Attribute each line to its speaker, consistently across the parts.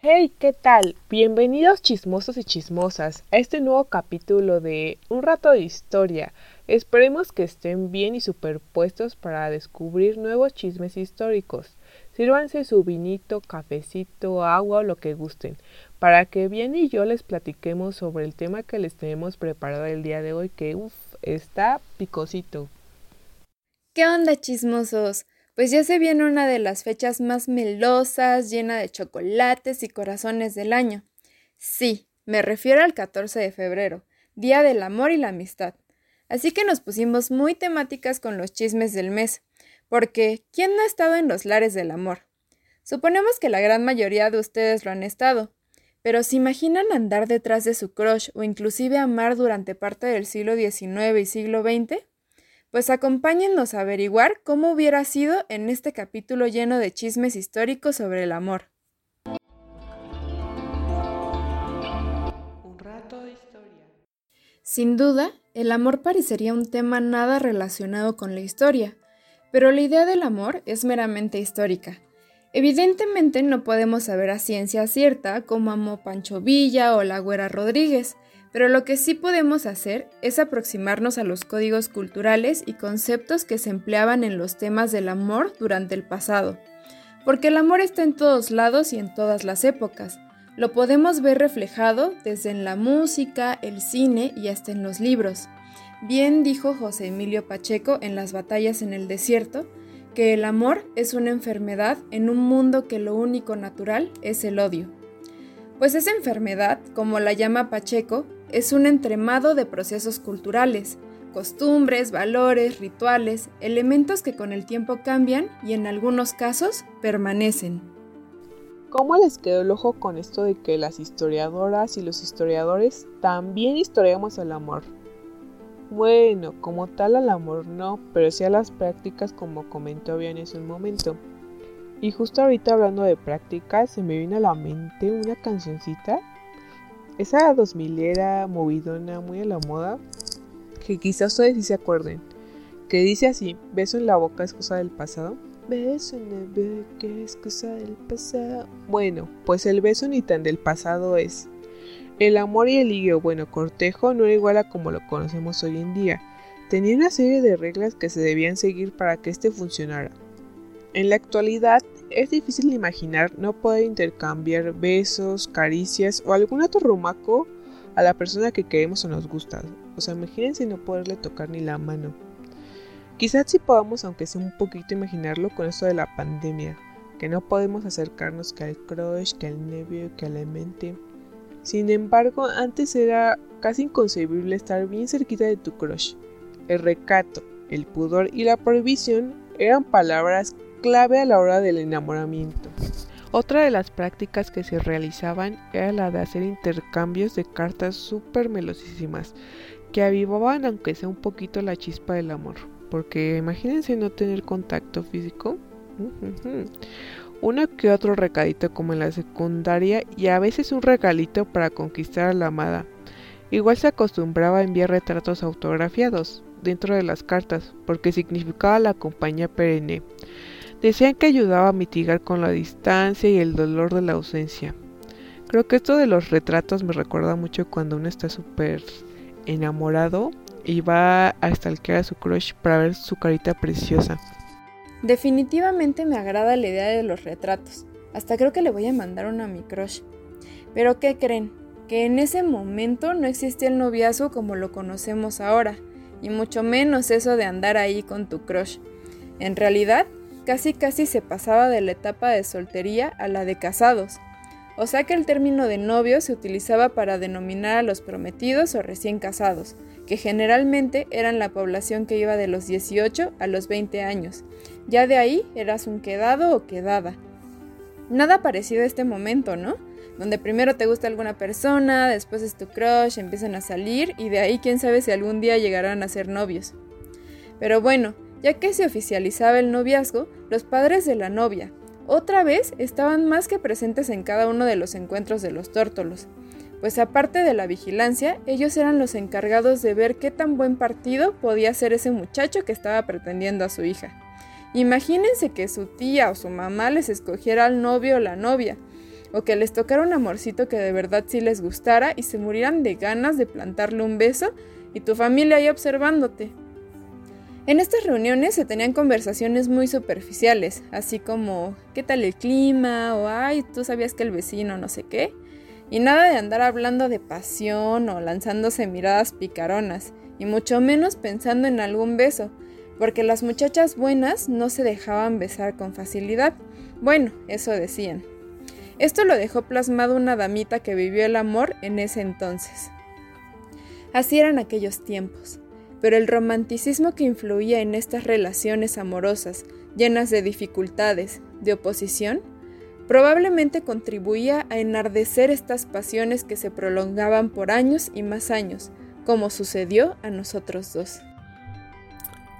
Speaker 1: Hey, ¿qué tal? Bienvenidos chismosos y chismosas a este nuevo capítulo de Un rato de historia. Esperemos que estén bien y superpuestos para descubrir nuevos chismes históricos. Sírvanse su vinito, cafecito, agua o lo que gusten, para que bien y yo les platiquemos sobre el tema que les tenemos preparado el día de hoy, que uff, está picosito.
Speaker 2: ¿Qué onda, chismosos? Pues ya se viene una de las fechas más melosas, llena de chocolates y corazones del año. Sí, me refiero al 14 de febrero, Día del Amor y la Amistad. Así que nos pusimos muy temáticas con los chismes del mes, porque ¿quién no ha estado en los lares del amor? Suponemos que la gran mayoría de ustedes lo han estado, pero ¿se imaginan andar detrás de su crush o inclusive amar durante parte del siglo XIX y siglo XX? Pues acompáñennos a averiguar cómo hubiera sido en este capítulo lleno de chismes históricos sobre el amor.
Speaker 3: Un rato de historia.
Speaker 2: Sin duda, el amor parecería un tema nada relacionado con la historia, pero la idea del amor es meramente histórica. Evidentemente no podemos saber a ciencia cierta cómo amó Pancho Villa o la Güera Rodríguez, pero lo que sí podemos hacer es aproximarnos a los códigos culturales y conceptos que se empleaban en los temas del amor durante el pasado. Porque el amor está en todos lados y en todas las épocas. Lo podemos ver reflejado desde en la música, el cine y hasta en los libros. Bien dijo José Emilio Pacheco en Las batallas en el desierto, que el amor es una enfermedad en un mundo que lo único natural es el odio. Pues esa enfermedad, como la llama Pacheco, es un entremado de procesos culturales, costumbres, valores, rituales, elementos que con el tiempo cambian y en algunos casos permanecen.
Speaker 1: ¿Cómo les quedó el ojo con esto de que las historiadoras y los historiadores también historiamos el amor? Bueno, como tal al amor no, pero sí a las prácticas como comentó bien en un momento. Y justo ahorita hablando de prácticas, se me vino a la mente una cancioncita. Esa 2000 era movidona, muy a la moda, que quizás ustedes sí se acuerden. Que dice así, beso en la boca es cosa del pasado. Beso en la boca es cosa del pasado. Bueno, pues el beso ni tan del pasado es. El amor y el ligue, bueno, cortejo no era igual a como lo conocemos hoy en día. Tenía una serie de reglas que se debían seguir para que este funcionara. En la actualidad es difícil imaginar no poder intercambiar besos, caricias o algún otro a la persona que queremos o nos gusta. O sea, imagínense no poderle tocar ni la mano. Quizás sí podamos, aunque sea un poquito, imaginarlo con esto de la pandemia, que no podemos acercarnos que al crush, que al novio, que a la mente. Sin embargo, antes era casi inconcebible estar bien cerquita de tu crush. El recato, el pudor y la prohibición eran palabras clave a la hora del enamoramiento. Otra de las prácticas que se realizaban era la de hacer intercambios de cartas súper melosísimas, que avivaban aunque sea un poquito la chispa del amor. Porque imagínense no tener contacto físico. Uno que otro recadito como en la secundaria y a veces un regalito para conquistar a la amada. Igual se acostumbraba a enviar retratos autografiados dentro de las cartas porque significaba la compañía perenne. Decían que ayudaba a mitigar con la distancia y el dolor de la ausencia. Creo que esto de los retratos me recuerda mucho cuando uno está súper enamorado y va a stalkear a su crush para ver su carita preciosa.
Speaker 2: Definitivamente me agrada la idea de los retratos. Hasta creo que le voy a mandar uno a mi crush. Pero ¿qué creen? Que en ese momento no existía el noviazgo como lo conocemos ahora, y mucho menos eso de andar ahí con tu crush. En realidad, casi casi se pasaba de la etapa de soltería a la de casados. O sea que el término de novio se utilizaba para denominar a los prometidos o recién casados, que generalmente eran la población que iba de los 18 a los 20 años. Ya de ahí eras un quedado o quedada. Nada parecido a este momento, ¿no? Donde primero te gusta alguna persona, después es tu crush, empiezan a salir y de ahí quién sabe si algún día llegarán a ser novios. Pero bueno, ya que se oficializaba el noviazgo, los padres de la novia, otra vez estaban más que presentes en cada uno de los encuentros de los tórtolos, pues aparte de la vigilancia, ellos eran los encargados de ver qué tan buen partido podía ser ese muchacho que estaba pretendiendo a su hija. Imagínense que su tía o su mamá les escogiera al novio o la novia, o que les tocara un amorcito que de verdad sí les gustara y se murieran de ganas de plantarle un beso y tu familia ahí observándote. En estas reuniones se tenían conversaciones muy superficiales, así como ¿qué tal el clima? o ay, tú sabías que el vecino no sé qué. Y nada de andar hablando de pasión o lanzándose miradas picaronas, y mucho menos pensando en algún beso, porque las muchachas buenas no se dejaban besar con facilidad. Bueno, eso decían. Esto lo dejó plasmado una damita que vivió el amor en ese entonces. Así eran aquellos tiempos pero el romanticismo que influía en estas relaciones amorosas, llenas de dificultades, de oposición, probablemente contribuía a enardecer estas pasiones que se prolongaban por años y más años, como sucedió a nosotros dos.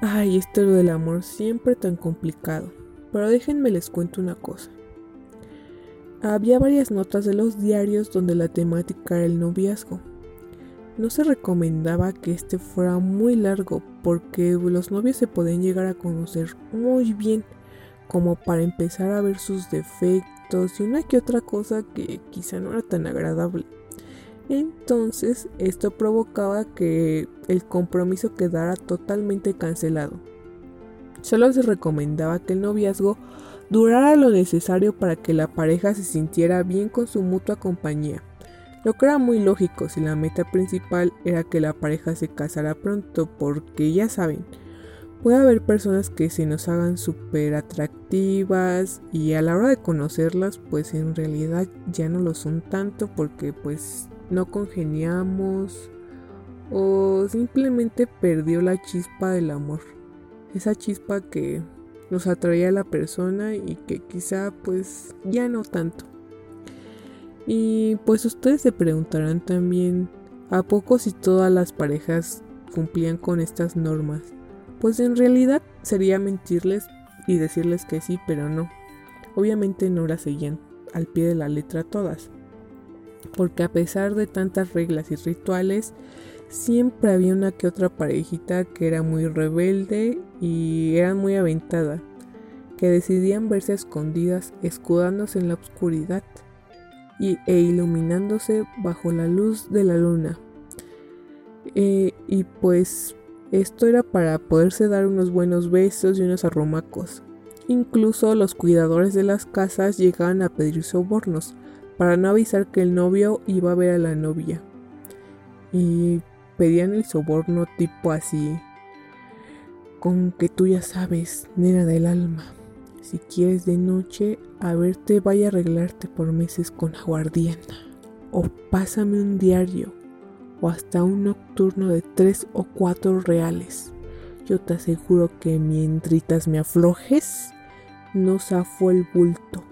Speaker 1: Ay, esto del amor siempre tan complicado. Pero déjenme les cuento una cosa. Había varias notas de los diarios donde la temática era el noviazgo no se recomendaba que este fuera muy largo porque los novios se podían llegar a conocer muy bien como para empezar a ver sus defectos y una que otra cosa que quizá no era tan agradable. Entonces esto provocaba que el compromiso quedara totalmente cancelado. Solo se recomendaba que el noviazgo durara lo necesario para que la pareja se sintiera bien con su mutua compañía lo que era muy lógico si la meta principal era que la pareja se casara pronto, porque ya saben, puede haber personas que se nos hagan súper atractivas y a la hora de conocerlas, pues en realidad ya no lo son tanto porque pues no congeniamos o simplemente perdió la chispa del amor. Esa chispa que nos atraía a la persona y que quizá pues ya no tanto. Y pues ustedes se preguntarán también, ¿a poco si todas las parejas cumplían con estas normas? Pues en realidad sería mentirles y decirles que sí, pero no. Obviamente no las seguían al pie de la letra todas. Porque a pesar de tantas reglas y rituales, siempre había una que otra parejita que era muy rebelde y era muy aventada, que decidían verse escondidas escudándose en la oscuridad y, e iluminándose bajo la luz de la luna. Eh, y pues esto era para poderse dar unos buenos besos y unos arrumacos. Incluso los cuidadores de las casas llegaban a pedir sobornos para no avisar que el novio iba a ver a la novia. Y pedían el soborno tipo así, con que tú ya sabes, nena del alma. Si quieres de noche, a verte vaya a arreglarte por meses con aguardienta. O pásame un diario. O hasta un nocturno de tres o cuatro reales. Yo te aseguro que mientras me aflojes, no zafó el bulto.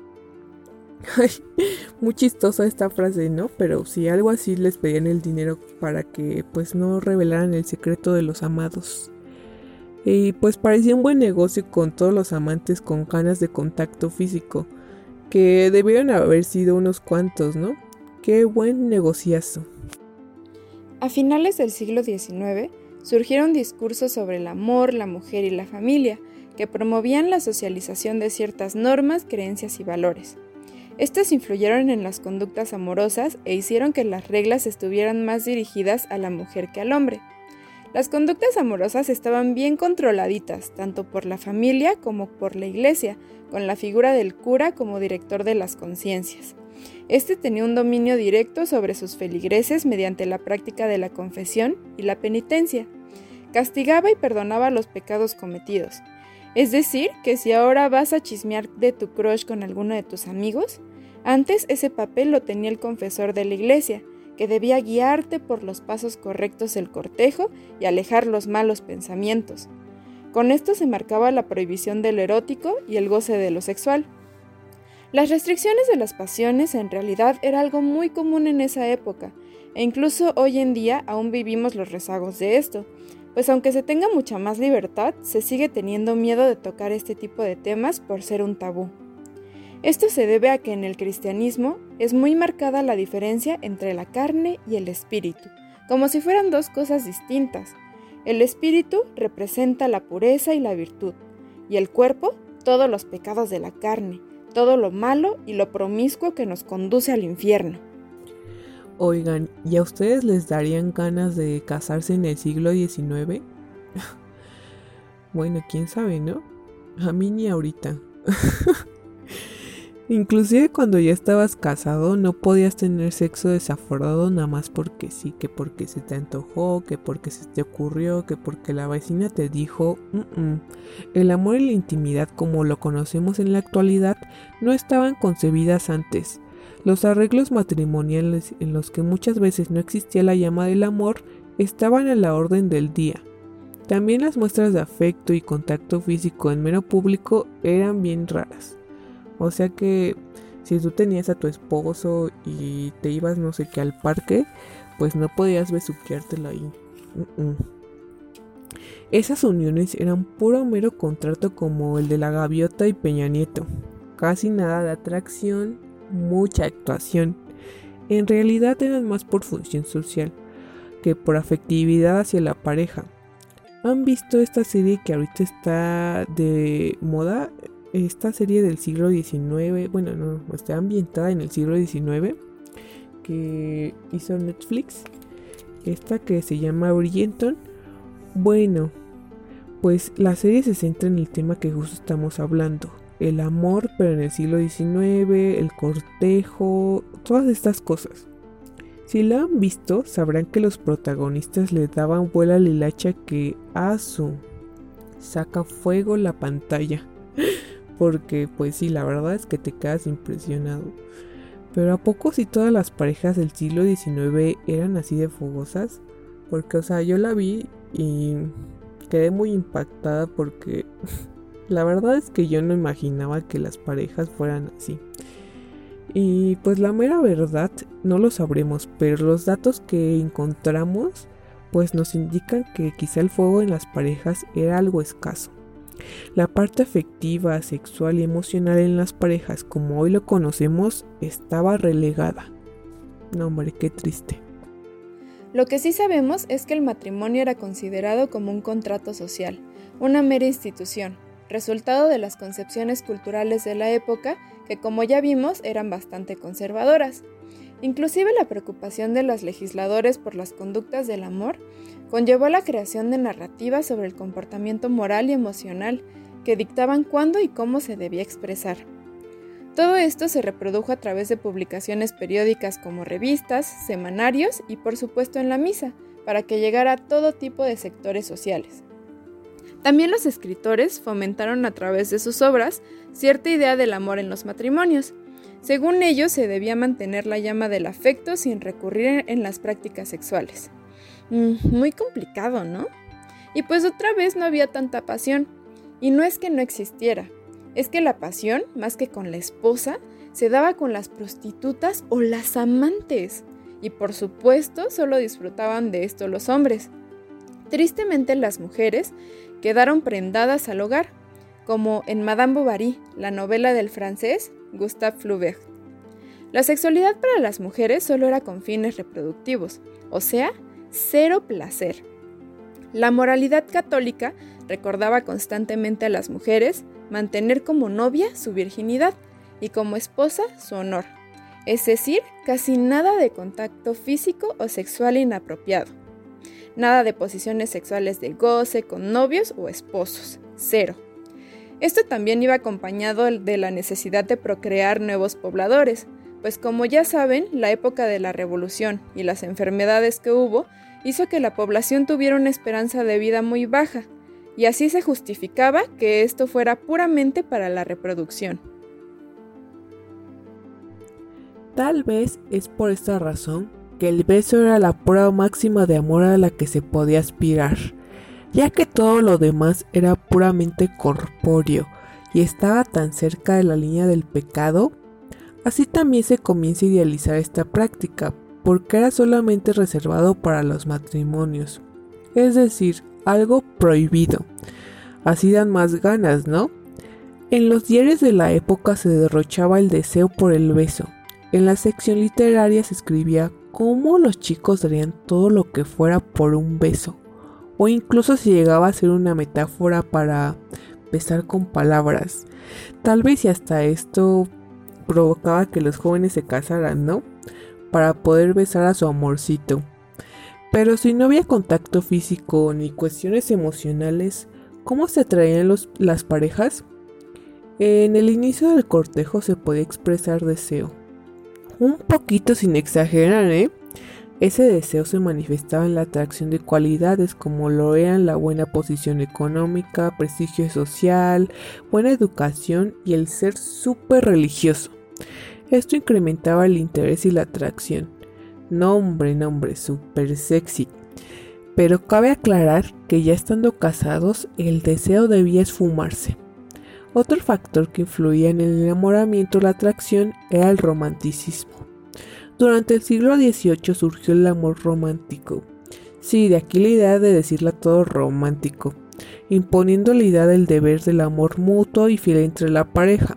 Speaker 1: Ay, muy chistosa esta frase, ¿no? Pero si algo así les pedían el dinero para que pues no revelaran el secreto de los amados. Y pues parecía un buen negocio con todos los amantes con ganas de contacto físico, que debieron haber sido unos cuantos, ¿no? Qué buen negociazo.
Speaker 2: A finales del siglo XIX surgieron discursos sobre el amor, la mujer y la familia, que promovían la socialización de ciertas normas, creencias y valores. Estos influyeron en las conductas amorosas e hicieron que las reglas estuvieran más dirigidas a la mujer que al hombre. Las conductas amorosas estaban bien controladitas, tanto por la familia como por la iglesia, con la figura del cura como director de las conciencias. Este tenía un dominio directo sobre sus feligreses mediante la práctica de la confesión y la penitencia. Castigaba y perdonaba los pecados cometidos. Es decir, que si ahora vas a chismear de tu crush con alguno de tus amigos, antes ese papel lo tenía el confesor de la iglesia, que debía guiarte por los pasos correctos del cortejo y alejar los malos pensamientos. Con esto se marcaba la prohibición del erótico y el goce de lo sexual. Las restricciones de las pasiones en realidad era algo muy común en esa época, e incluso hoy en día aún vivimos los rezagos de esto, pues aunque se tenga mucha más libertad, se sigue teniendo miedo de tocar este tipo de temas por ser un tabú. Esto se debe a que en el cristianismo es muy marcada la diferencia entre la carne y el espíritu, como si fueran dos cosas distintas. El espíritu representa la pureza y la virtud, y el cuerpo todos los pecados de la carne, todo lo malo y lo promiscuo que nos conduce al infierno.
Speaker 1: Oigan, ¿y a ustedes les darían ganas de casarse en el siglo XIX? bueno, quién sabe, ¿no? A mí ni ahorita. Inclusive cuando ya estabas casado no podías tener sexo desaforado nada más porque sí, que porque se te antojó, que porque se te ocurrió, que porque la vecina te dijo. El amor y la intimidad como lo conocemos en la actualidad no estaban concebidas antes. Los arreglos matrimoniales en los que muchas veces no existía la llama del amor estaban a la orden del día. También las muestras de afecto y contacto físico en mero público eran bien raras. O sea que si tú tenías a tu esposo y te ibas no sé qué al parque, pues no podías besuqueártelo ahí. Esas uniones eran puro mero contrato como el de la gaviota y Peña Nieto. Casi nada de atracción, mucha actuación. En realidad eran más por función social que por afectividad hacia la pareja. ¿Han visto esta serie que ahorita está de moda? Esta serie del siglo XIX, bueno, no, está ambientada en el siglo XIX, que hizo Netflix, esta que se llama Bridgerton. Bueno, pues la serie se centra en el tema que justo estamos hablando, el amor, pero en el siglo XIX, el cortejo, todas estas cosas. Si la han visto, sabrán que los protagonistas le daban vuela al hilacha que a su saca fuego la pantalla. Porque pues sí, la verdad es que te quedas impresionado. Pero ¿a poco si todas las parejas del siglo XIX eran así de fogosas? Porque, o sea, yo la vi y quedé muy impactada porque la verdad es que yo no imaginaba que las parejas fueran así. Y pues la mera verdad no lo sabremos, pero los datos que encontramos pues nos indican que quizá el fuego en las parejas era algo escaso. La parte afectiva, sexual y emocional en las parejas como hoy lo conocemos estaba relegada. No, hombre, qué triste.
Speaker 2: Lo que sí sabemos es que el matrimonio era considerado como un contrato social, una mera institución, resultado de las concepciones culturales de la época que como ya vimos eran bastante conservadoras. Inclusive la preocupación de los legisladores por las conductas del amor conllevó la creación de narrativas sobre el comportamiento moral y emocional que dictaban cuándo y cómo se debía expresar. Todo esto se reprodujo a través de publicaciones periódicas como revistas, semanarios y por supuesto en la misa, para que llegara a todo tipo de sectores sociales. También los escritores fomentaron a través de sus obras cierta idea del amor en los matrimonios. Según ellos, se debía mantener la llama del afecto sin recurrir en las prácticas sexuales. Mm, muy complicado, ¿no? Y pues otra vez no había tanta pasión. Y no es que no existiera, es que la pasión, más que con la esposa, se daba con las prostitutas o las amantes. Y por supuesto, solo disfrutaban de esto los hombres. Tristemente las mujeres quedaron prendadas al hogar, como en Madame Bovary, la novela del francés Gustave Flaubert. La sexualidad para las mujeres solo era con fines reproductivos, o sea, cero placer. La moralidad católica recordaba constantemente a las mujeres mantener como novia su virginidad y como esposa su honor, es decir, casi nada de contacto físico o sexual inapropiado, nada de posiciones sexuales de goce con novios o esposos, cero. Esto también iba acompañado de la necesidad de procrear nuevos pobladores, pues como ya saben, la época de la revolución y las enfermedades que hubo hizo que la población tuviera una esperanza de vida muy baja, y así se justificaba que esto fuera puramente para la reproducción.
Speaker 1: Tal vez es por esta razón que el beso era la prueba máxima de amor a la que se podía aspirar, ya que todo lo demás era puramente corpóreo y estaba tan cerca de la línea del pecado, así también se comienza a idealizar esta práctica, porque era solamente reservado para los matrimonios, es decir, algo prohibido. Así dan más ganas, ¿no? En los diarios de la época se derrochaba el deseo por el beso. En la sección literaria se escribía cómo los chicos darían todo lo que fuera por un beso, o incluso se llegaba a ser una metáfora para besar con palabras. Tal vez y hasta esto provocaba que los jóvenes se casaran, ¿no? Para poder besar a su amorcito. Pero si no había contacto físico ni cuestiones emocionales, ¿cómo se atraían las parejas? En el inicio del cortejo se podía expresar deseo. Un poquito sin exagerar, ¿eh? Ese deseo se manifestaba en la atracción de cualidades como lo eran la buena posición económica, prestigio social, buena educación y el ser súper religioso. Esto incrementaba el interés y la atracción. Nombre, nombre, súper sexy. Pero cabe aclarar que ya estando casados, el deseo debía esfumarse. Otro factor que influía en el enamoramiento o la atracción era el romanticismo. Durante el siglo XVIII surgió el amor romántico. Sí, de aquí la idea de decirla todo romántico, imponiendo la idea del deber del amor mutuo y fiel entre la pareja.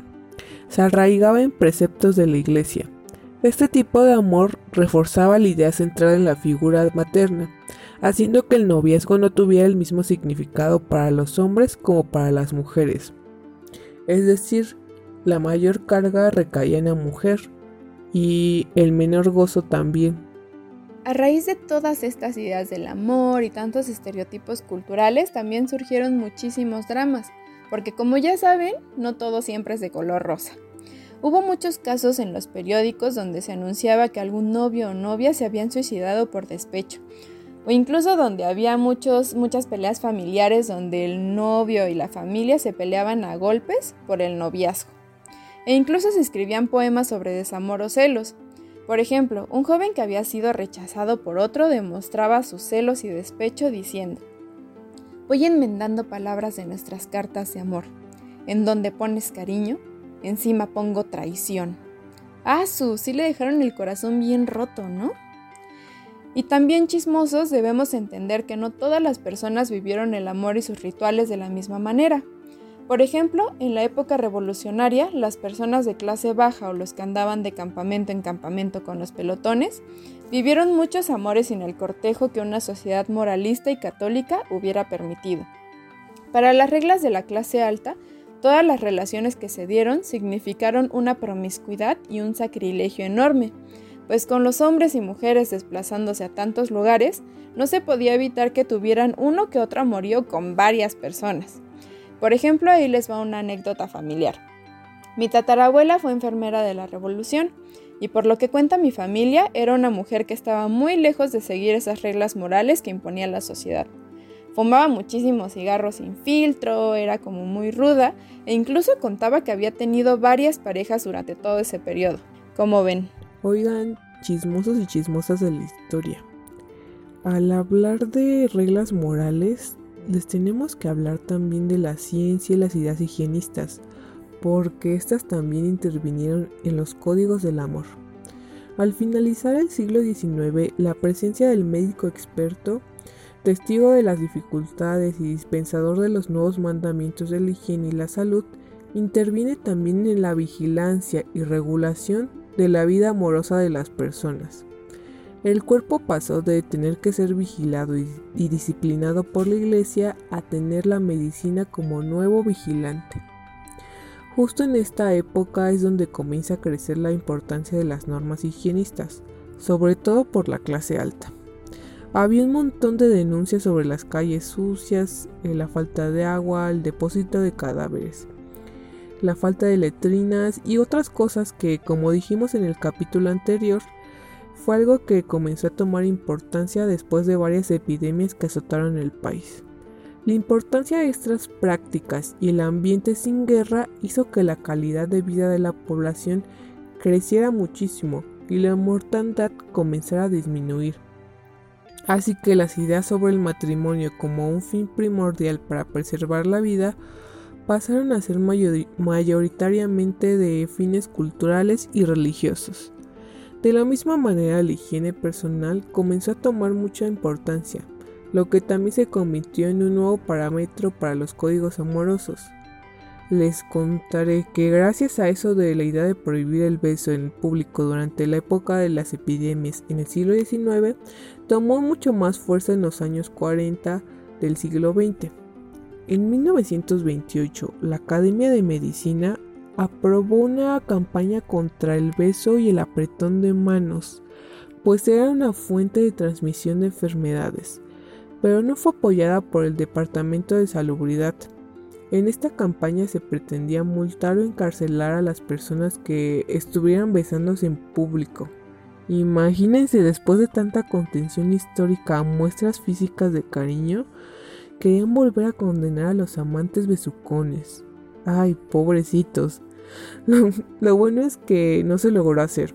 Speaker 1: Se arraigaba en preceptos de la iglesia. Este tipo de amor reforzaba la idea centrada en la figura materna, haciendo que el noviazgo no tuviera el mismo significado para los hombres como para las mujeres. Es decir, la mayor carga recaía en la mujer, y el menor gozo también.
Speaker 2: A raíz de todas estas ideas del amor y tantos estereotipos culturales, también surgieron muchísimos dramas, porque como ya saben, no todo siempre es de color rosa. Hubo muchos casos en los periódicos donde se anunciaba que algún novio o novia se habían suicidado por despecho, o incluso donde había muchos, muchas peleas familiares donde el novio y la familia se peleaban a golpes por el noviazgo e incluso se escribían poemas sobre desamor o celos. Por ejemplo, un joven que había sido rechazado por otro demostraba sus celos y despecho diciendo, Voy enmendando palabras de nuestras cartas de amor. En donde pones cariño, encima pongo traición. Ah, su, sí le dejaron el corazón bien roto, ¿no? Y también chismosos debemos entender que no todas las personas vivieron el amor y sus rituales de la misma manera. Por ejemplo, en la época revolucionaria, las personas de clase baja o los que andaban de campamento en campamento con los pelotones vivieron muchos amores sin el cortejo que una sociedad moralista y católica hubiera permitido. Para las reglas de la clase alta, todas las relaciones que se dieron significaron una promiscuidad y un sacrilegio enorme, pues con los hombres y mujeres desplazándose a tantos lugares, no se podía evitar que tuvieran uno que otro amorío con varias personas. Por ejemplo, ahí les va una anécdota familiar. Mi tatarabuela fue enfermera de la Revolución y por lo que cuenta mi familia era una mujer que estaba muy lejos de seguir esas reglas morales que imponía la sociedad. Fumaba muchísimos cigarros sin filtro, era como muy ruda e incluso contaba que había tenido varias parejas durante todo ese periodo. Como ven.
Speaker 1: Oigan, chismosos y chismosas de la historia. Al hablar de reglas morales, les tenemos que hablar también de la ciencia y las ideas higienistas, porque estas también intervinieron en los códigos del amor. Al finalizar el siglo XIX, la presencia del médico experto, testigo de las dificultades y dispensador de los nuevos mandamientos de la higiene y la salud, interviene también en la vigilancia y regulación de la vida amorosa de las personas. El cuerpo pasó de tener que ser vigilado y, disciplinado por la iglesia a tener la medicina como nuevo vigilante. Justo en esta época es donde comienza a crecer la importancia de las normas higienistas, sobre todo por la clase alta. Había un montón de denuncias sobre las calles sucias, eh, la falta de agua, el depósito de cadáveres, la falta de letrinas y otras cosas que, como dijimos en el capítulo anterior, fue algo que comenzó a tomar importancia después de varias epidemias que azotaron el país. La importancia de estas prácticas y el ambiente sin guerra hizo que la calidad de vida de la población creciera muchísimo y la mortandad comenzara a disminuir. Así que las ideas sobre el matrimonio como un fin primordial para preservar la vida pasaron a ser mayoritariamente de fines culturales y religiosos. De la misma manera, la higiene personal comenzó a tomar mucha importancia, lo que también se convirtió en un nuevo parámetro para los códigos amorosos. les contaré que gracias a eso de la idea de prohibir el beso en público durante la época de las epidemias en el siglo XIX, tomó mucho más fuerza en los años 40 del siglo XX. En 1928, la Academia de Medicina aprobó una campaña contra el beso y el apretón de manos, pues era una fuente de transmisión de enfermedades, pero no fue apoyada por el Departamento de Salubridad. En esta campaña se pretendía multar o encarcelar a las personas que estuvieran besándose en público. Imagínense después de tanta contención histórica a muestras físicas de cariño, querían volver a condenar a los amantes besucones. Ay, pobrecitos. Lo, bueno es que no se logró hacer.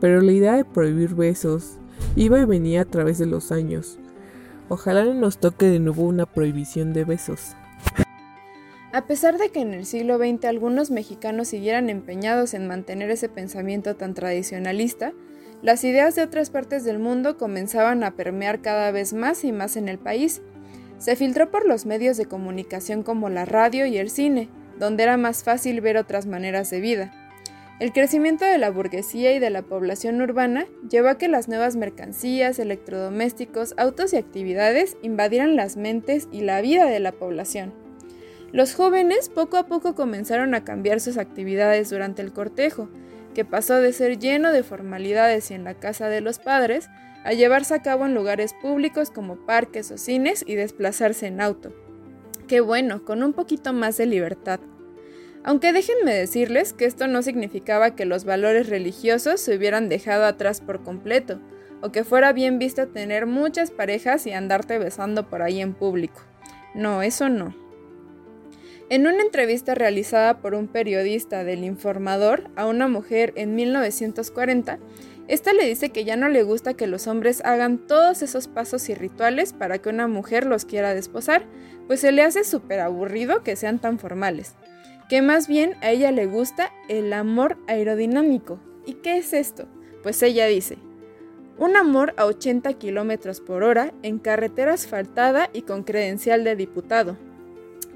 Speaker 1: Pero la idea de prohibir besos iba y venía a través de los años. Ojalá no nos toque de nuevo una prohibición de besos.
Speaker 2: A pesar de que en el siglo XX algunos mexicanos siguieran empeñados en mantener ese pensamiento tan tradicionalista, las ideas de otras partes del mundo comenzaban a permear cada vez más y más en el país. Se filtró por los medios de comunicación como la radio y el cine, donde era más fácil ver otras maneras de vida. El crecimiento de la burguesía y de la población urbana llevó a que las nuevas mercancías, electrodomésticos, autos y actividades invadieran las mentes y la vida de la población. Los jóvenes poco a poco comenzaron a cambiar sus actividades durante el cortejo, que pasó de ser lleno de formalidades y en la casa de los padres a llevarse a cabo en lugares públicos como parques o cines y desplazarse en auto. Qué bueno, con un poquito más de libertad. Aunque déjenme decirles que esto no significaba que los valores religiosos se hubieran dejado atrás por completo, o que fuera bien visto tener muchas parejas y andarte besando por ahí en público. No, eso no. En una entrevista realizada por un periodista del Informador a una mujer en 1940, esta le dice que ya no le gusta que los hombres hagan todos esos pasos y rituales para que una mujer los quiera desposar, pues se le hace súper aburrido que sean tan formales. Que más bien a ella le gusta el amor aerodinámico. ¿Y qué es esto? Pues ella dice, un amor a 80 km por hora en carretera asfaltada y con credencial de diputado,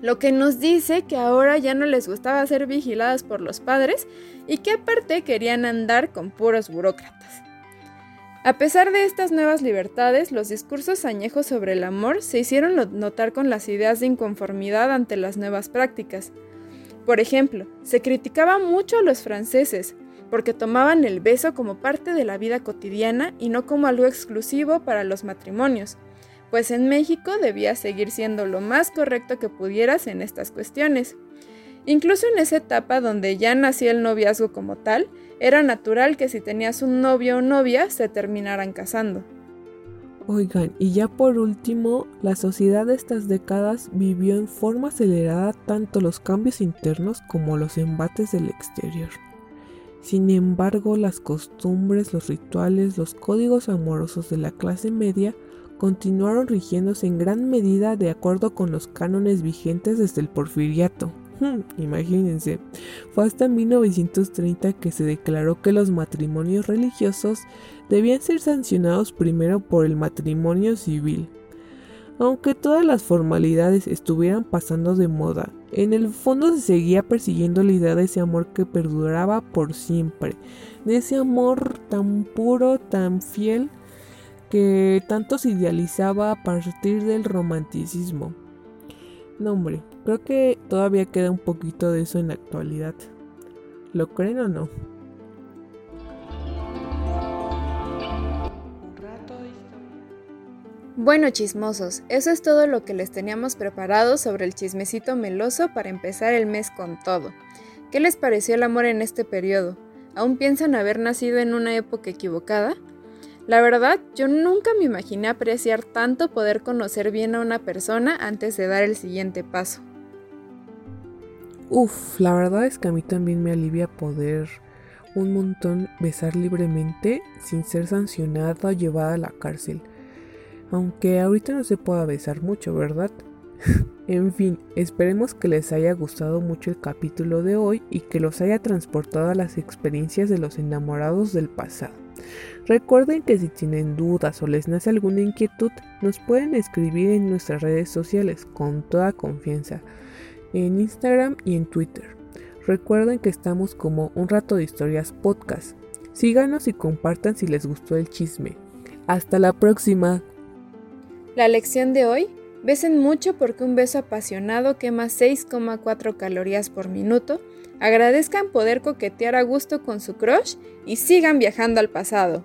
Speaker 2: lo que nos dice que ahora ya no les gustaba ser vigiladas por los padres y que aparte querían andar con puros burócratas. A pesar de estas nuevas libertades, los discursos añejos sobre el amor se hicieron notar con las ideas de inconformidad ante las nuevas prácticas. Por ejemplo, se criticaba mucho a los franceses, porque tomaban el beso como parte de la vida cotidiana y no como algo exclusivo para los matrimonios pues en México debías seguir siendo lo más correcto que pudieras en estas cuestiones. Incluso en esa etapa donde ya nacía el noviazgo como tal, era natural que si tenías un novio o novia se terminaran casando.
Speaker 1: Oigan, y ya por último, la sociedad de estas décadas vivió en forma acelerada tanto los cambios internos como los embates del exterior. Sin embargo, las costumbres, los rituales, los códigos amorosos de la clase media continuaron rigiéndose en gran medida de acuerdo con los cánones vigentes desde el porfiriato. Imagínense, fue hasta 1930 que se declaró que los matrimonios religiosos debían ser sancionados primero por el matrimonio civil. Aunque todas las formalidades estuvieran pasando de moda, en el fondo se seguía persiguiendo la idea de ese amor que perduraba por siempre, de ese amor tan puro, tan fiel, que tanto se idealizaba a partir del romanticismo. No, hombre, creo que todavía queda un poquito de eso en la actualidad. ¿Lo creen o no?
Speaker 2: Bueno chismosos, eso es todo lo que les teníamos preparado sobre el chismecito meloso para empezar el mes con todo. ¿Qué les pareció el amor en este periodo? ¿Aún piensan haber nacido en una época equivocada? La verdad, yo nunca me imaginé apreciar tanto poder conocer bien a una persona antes de dar el siguiente paso.
Speaker 1: Uf, la verdad es que a mí también me alivia poder un montón besar libremente sin ser sancionada o llevada a la cárcel. Aunque ahorita no se pueda besar mucho, ¿verdad? en fin, esperemos que les haya gustado mucho el capítulo de hoy y que los haya transportado a las experiencias de los enamorados del pasado. Recuerden que si tienen dudas o les nace alguna inquietud, nos pueden escribir en nuestras redes sociales con toda confianza. En Instagram y en Twitter. Recuerden que estamos como Un Rato de Historias Podcast. Síganos y compartan si les gustó el chisme. Hasta la próxima.
Speaker 2: La lección de hoy, besen mucho porque un beso apasionado quema 6,4 calorías por minuto, agradezcan poder coquetear a gusto con su crush y sigan viajando al pasado.